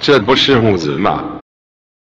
这不是木子吗